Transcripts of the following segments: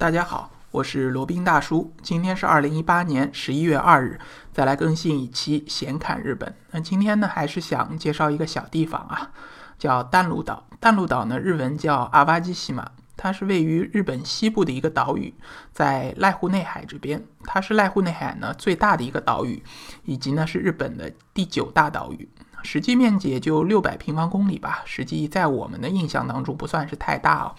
大家好，我是罗宾大叔。今天是二零一八年十一月二日，再来更新一期闲侃日本。那今天呢，还是想介绍一个小地方啊，叫淡路岛。淡路岛呢，日文叫阿瓦基西马，它是位于日本西部的一个岛屿，在濑户内海这边。它是濑户内海呢最大的一个岛屿，以及呢是日本的第九大岛屿，实际面积也就六百平方公里吧。实际在我们的印象当中不算是太大啊。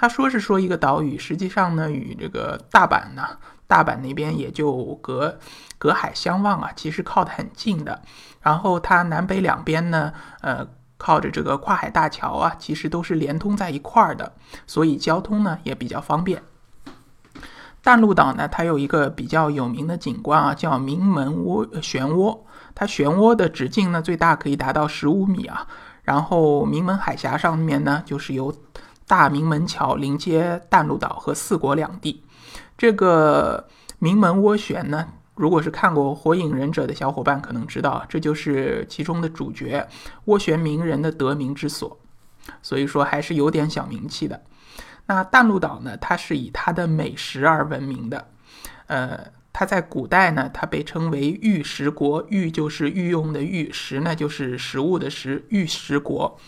他说是说一个岛屿，实际上呢，与这个大阪呢，大阪那边也就隔隔海相望啊，其实靠得很近的。然后它南北两边呢，呃，靠着这个跨海大桥啊，其实都是连通在一块儿的，所以交通呢也比较方便。淡路岛呢，它有一个比较有名的景观啊，叫名门涡漩涡，它漩涡的直径呢最大可以达到十五米啊。然后名门海峡上面呢，就是由大明门桥临接淡路岛和四国两地。这个名门涡旋呢，如果是看过《火影忍者》的小伙伴可能知道，这就是其中的主角涡旋鸣人的得名之所，所以说还是有点小名气的。那淡路岛呢，它是以它的美食而闻名的。呃，它在古代呢，它被称为玉石国，玉就是御用的玉，石呢就是食物的食，玉石国。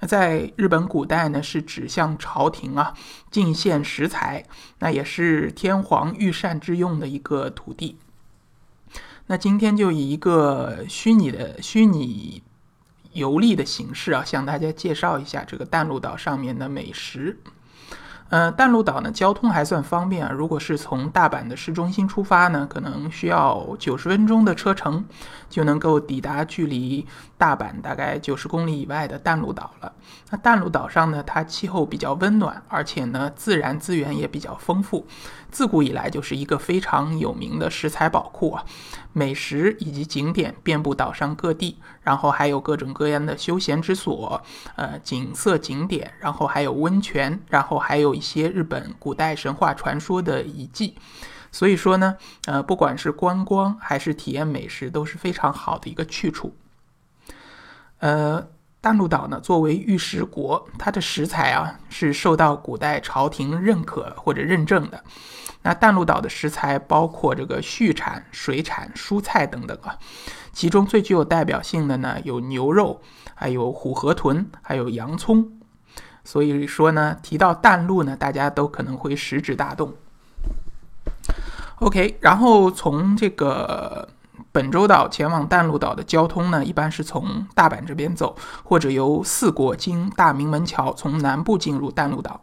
那在日本古代呢，是指向朝廷啊进献食材，那也是天皇御膳之用的一个土地。那今天就以一个虚拟的虚拟游历的形式啊，向大家介绍一下这个淡路岛上面的美食。呃，淡路岛呢，交通还算方便啊。如果是从大阪的市中心出发呢，可能需要九十分钟的车程，就能够抵达距离大阪大概九十公里以外的淡路岛了。那淡路岛上呢，它气候比较温暖，而且呢，自然资源也比较丰富。自古以来就是一个非常有名的食材宝库啊，美食以及景点遍布岛上各地，然后还有各种各样的休闲之所，呃，景色景点，然后还有温泉，然后还有一些日本古代神话传说的遗迹，所以说呢，呃，不管是观光还是体验美食都是非常好的一个去处，呃。淡路岛呢，作为御食国，它的食材啊是受到古代朝廷认可或者认证的。那淡路岛的食材包括这个畜产、水产、蔬菜等等啊，其中最具有代表性的呢有牛肉，还有虎河豚，还有洋葱。所以说呢，提到淡路呢，大家都可能会食指大动。OK，然后从这个。本州岛前往淡路岛的交通呢，一般是从大阪这边走，或者由四国经大明门桥从南部进入淡路岛。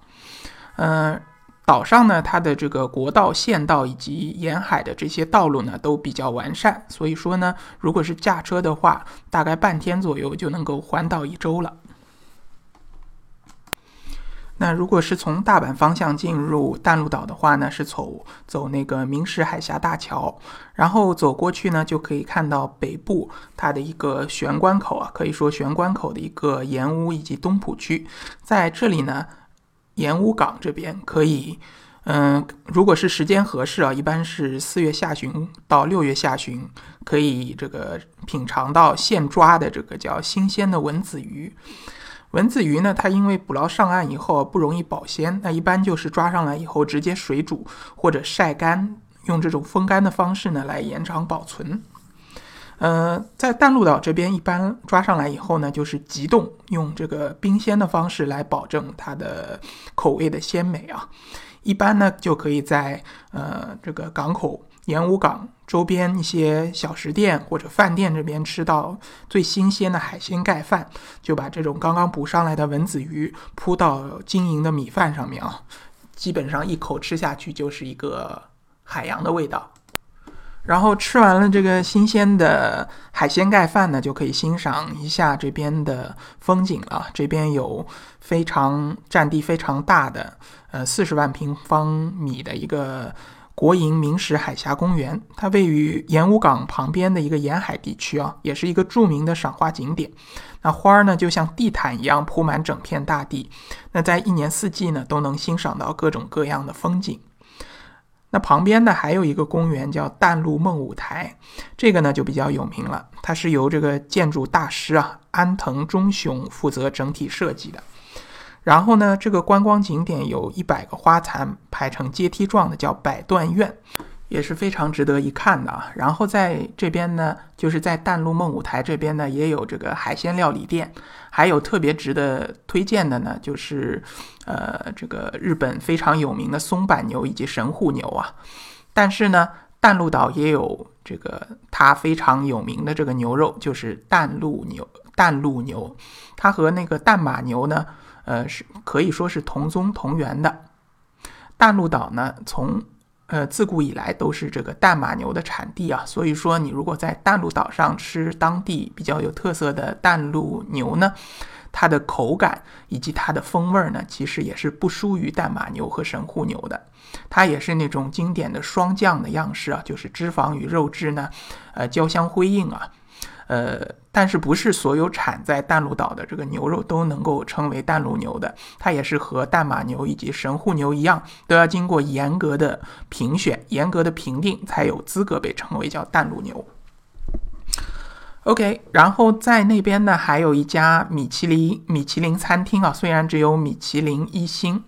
嗯，岛上呢，它的这个国道、县道以及沿海的这些道路呢，都比较完善，所以说呢，如果是驾车的话，大概半天左右就能够环岛一周了。那如果是从大阪方向进入淡路岛的话呢，是走走那个明石海峡大桥，然后走过去呢，就可以看到北部它的一个玄关口啊，可以说玄关口的一个盐屋以及东浦区，在这里呢，盐屋港这边可以，嗯，如果是时间合适啊，一般是四月下旬到六月下旬，可以这个品尝到现抓的这个叫新鲜的文子鱼。文子鱼呢，它因为捕捞上岸以后不容易保鲜，那一般就是抓上来以后直接水煮或者晒干，用这种风干的方式呢来延长保存。呃，在淡路岛这边，一般抓上来以后呢，就是急冻，用这个冰鲜的方式来保证它的口味的鲜美啊。一般呢，就可以在呃这个港口。盐武港周边一些小食店或者饭店这边吃到最新鲜的海鲜盖饭，就把这种刚刚捕上来的文子鱼铺到晶莹的米饭上面啊，基本上一口吃下去就是一个海洋的味道。然后吃完了这个新鲜的海鲜盖饭呢，就可以欣赏一下这边的风景了。这边有非常占地非常大的，呃，四十万平方米的一个。国营明石海峡公园，它位于盐屋港旁边的一个沿海地区啊，也是一个著名的赏花景点。那花儿呢，就像地毯一样铺满整片大地。那在一年四季呢，都能欣赏到各种各样的风景。那旁边呢，还有一个公园叫淡路梦舞台，这个呢就比较有名了。它是由这个建筑大师啊安藤忠雄负责整体设计的。然后呢，这个观光景点有一百个花坛排成阶梯状的，叫百段院。也是非常值得一看的啊。然后在这边呢，就是在淡路梦舞台这边呢，也有这个海鲜料理店，还有特别值得推荐的呢，就是呃这个日本非常有名的松板牛以及神户牛啊。但是呢，淡路岛也有这个它非常有名的这个牛肉，就是淡路牛。淡路牛，它和那个淡马牛呢，呃是可以说是同宗同源的。淡路岛呢，从呃，自古以来都是这个淡马牛的产地啊，所以说你如果在淡路岛上吃当地比较有特色的淡路牛呢，它的口感以及它的风味呢，其实也是不输于淡马牛和神户牛的。它也是那种经典的双降的样式啊，就是脂肪与肉质呢，呃，交相辉映啊。呃，但是不是所有产在淡路岛的这个牛肉都能够称为淡路牛的？它也是和淡马牛以及神户牛一样，都要经过严格的评选、严格的评定，才有资格被称为叫淡路牛。OK，然后在那边呢，还有一家米其林米其林餐厅啊，虽然只有米其林一星。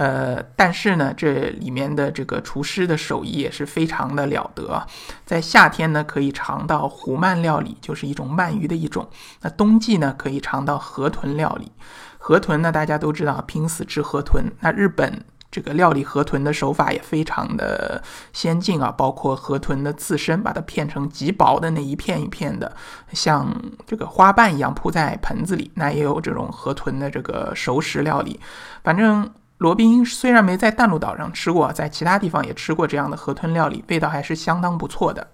呃，但是呢，这里面的这个厨师的手艺也是非常的了得。在夏天呢，可以尝到湖鳗料理，就是一种鳗鱼的一种；那冬季呢，可以尝到河豚料理。河豚呢，大家都知道，拼死吃河豚。那日本这个料理河豚的手法也非常的先进啊，包括河豚的刺身，把它片成极薄的那一片一片的，像这个花瓣一样铺在盆子里。那也有这种河豚的这个熟食料理，反正。罗宾虽然没在淡路岛上吃过，在其他地方也吃过这样的河豚料理，味道还是相当不错的。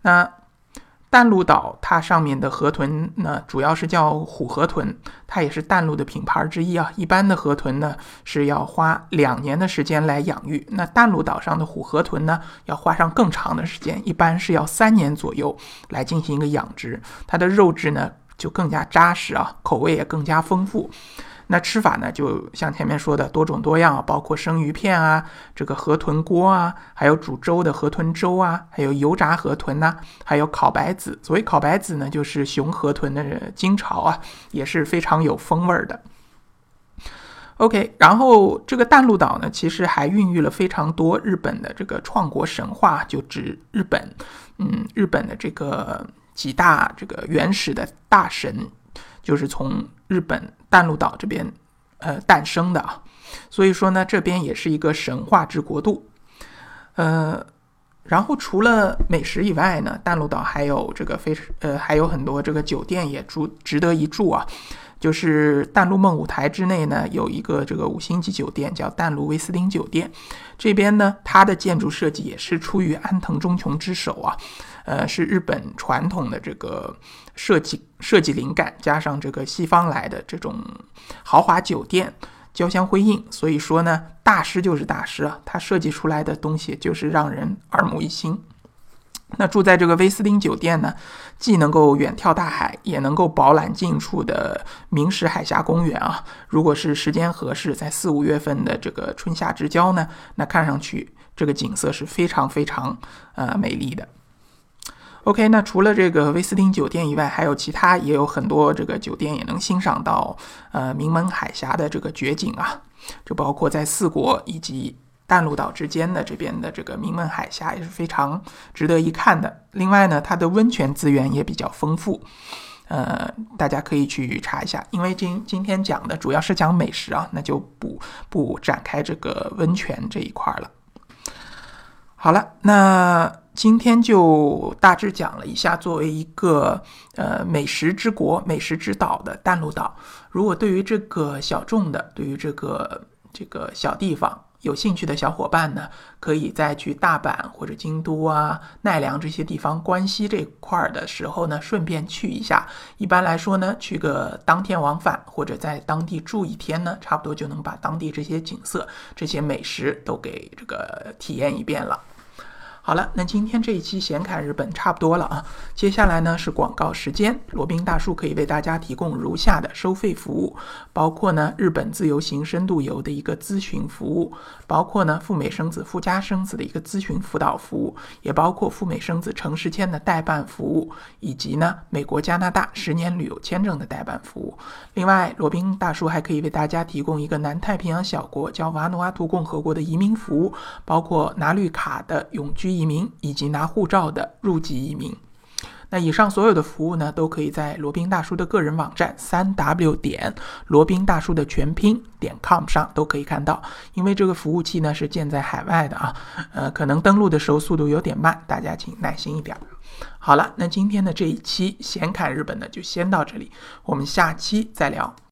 那淡路岛它上面的河豚呢，主要是叫虎河豚，它也是淡路的品牌之一啊。一般的河豚呢是要花两年的时间来养育，那淡路岛上的虎河豚呢要花上更长的时间，一般是要三年左右来进行一个养殖。它的肉质呢就更加扎实啊，口味也更加丰富。那吃法呢，就像前面说的多种多样，包括生鱼片啊，这个河豚锅啊，还有煮粥的河豚粥啊，还有油炸河豚呐，还有烤白子。所谓烤白子呢，就是雄河豚的金巢啊，也是非常有风味的。OK，然后这个淡路岛呢，其实还孕育了非常多日本的这个创国神话，就指日本，嗯，日本的这个几大这个原始的大神。就是从日本淡路岛这边，呃诞生的啊，所以说呢，这边也是一个神话之国度，呃，然后除了美食以外呢，淡路岛还有这个非呃还有很多这个酒店也住值得一住啊。就是淡路梦舞台之内呢，有一个这个五星级酒店，叫淡路威斯汀酒店。这边呢，它的建筑设计也是出于安藤忠雄之手啊，呃，是日本传统的这个设计设计灵感，加上这个西方来的这种豪华酒店交相辉映。所以说呢，大师就是大师啊，他设计出来的东西就是让人耳目一新。那住在这个威斯汀酒店呢，既能够远眺大海，也能够饱览近处的明石海峡公园啊。如果是时间合适，在四五月份的这个春夏之交呢，那看上去这个景色是非常非常呃美丽的。OK，那除了这个威斯汀酒店以外，还有其他也有很多这个酒店也能欣赏到呃名门海峡的这个绝景啊，就包括在四国以及。淡路岛之间的这边的这个名门海峡也是非常值得一看的。另外呢，它的温泉资源也比较丰富，呃，大家可以去查一下。因为今今天讲的主要是讲美食啊，那就不不展开这个温泉这一块了。好了，那今天就大致讲了一下，作为一个呃美食之国、美食之岛的淡路岛，如果对于这个小众的，对于这个这个小地方。有兴趣的小伙伴呢，可以在去大阪或者京都啊、奈良这些地方、关西这块儿的时候呢，顺便去一下。一般来说呢，去个当天往返或者在当地住一天呢，差不多就能把当地这些景色、这些美食都给这个体验一遍了。好了，那今天这一期闲侃日本差不多了啊。接下来呢是广告时间，罗宾大叔可以为大家提供如下的收费服务，包括呢日本自由行深度游的一个咨询服务，包括呢赴美生子、赴加生子的一个咨询辅导服务，也包括赴美生子城市签的代办服务，以及呢美国、加拿大十年旅游签证的代办服务。另外，罗宾大叔还可以为大家提供一个南太平洋小国叫瓦努阿图共和国的移民服务，包括拿绿卡的永居。移民以及拿护照的入籍移民，那以上所有的服务呢，都可以在罗宾大叔的个人网站三 w 点罗宾大叔的全拼点 com 上都可以看到。因为这个服务器呢是建在海外的啊，呃，可能登录的时候速度有点慢，大家请耐心一点。好了，那今天的这一期闲侃日本呢就先到这里，我们下期再聊。